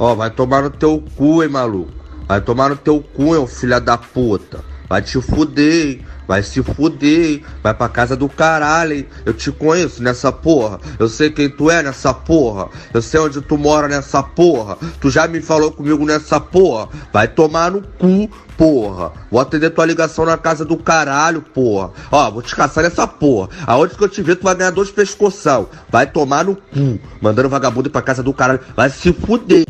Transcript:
Ó, vai tomar no teu cu, hein, maluco. Vai tomar no teu cu, hein, filha da puta. Vai te fuder, hein? Vai se fuder, vai pra casa do caralho, hein? Eu te conheço nessa porra. Eu sei quem tu é nessa porra. Eu sei onde tu mora nessa porra. Tu já me falou comigo nessa porra. Vai tomar no cu, porra. Vou atender tua ligação na casa do caralho, porra. Ó, vou te caçar nessa porra. Aonde que eu te ver, tu vai ganhar dois pescoção. Vai tomar no cu. Mandando vagabundo ir pra casa do caralho. Vai se fuder.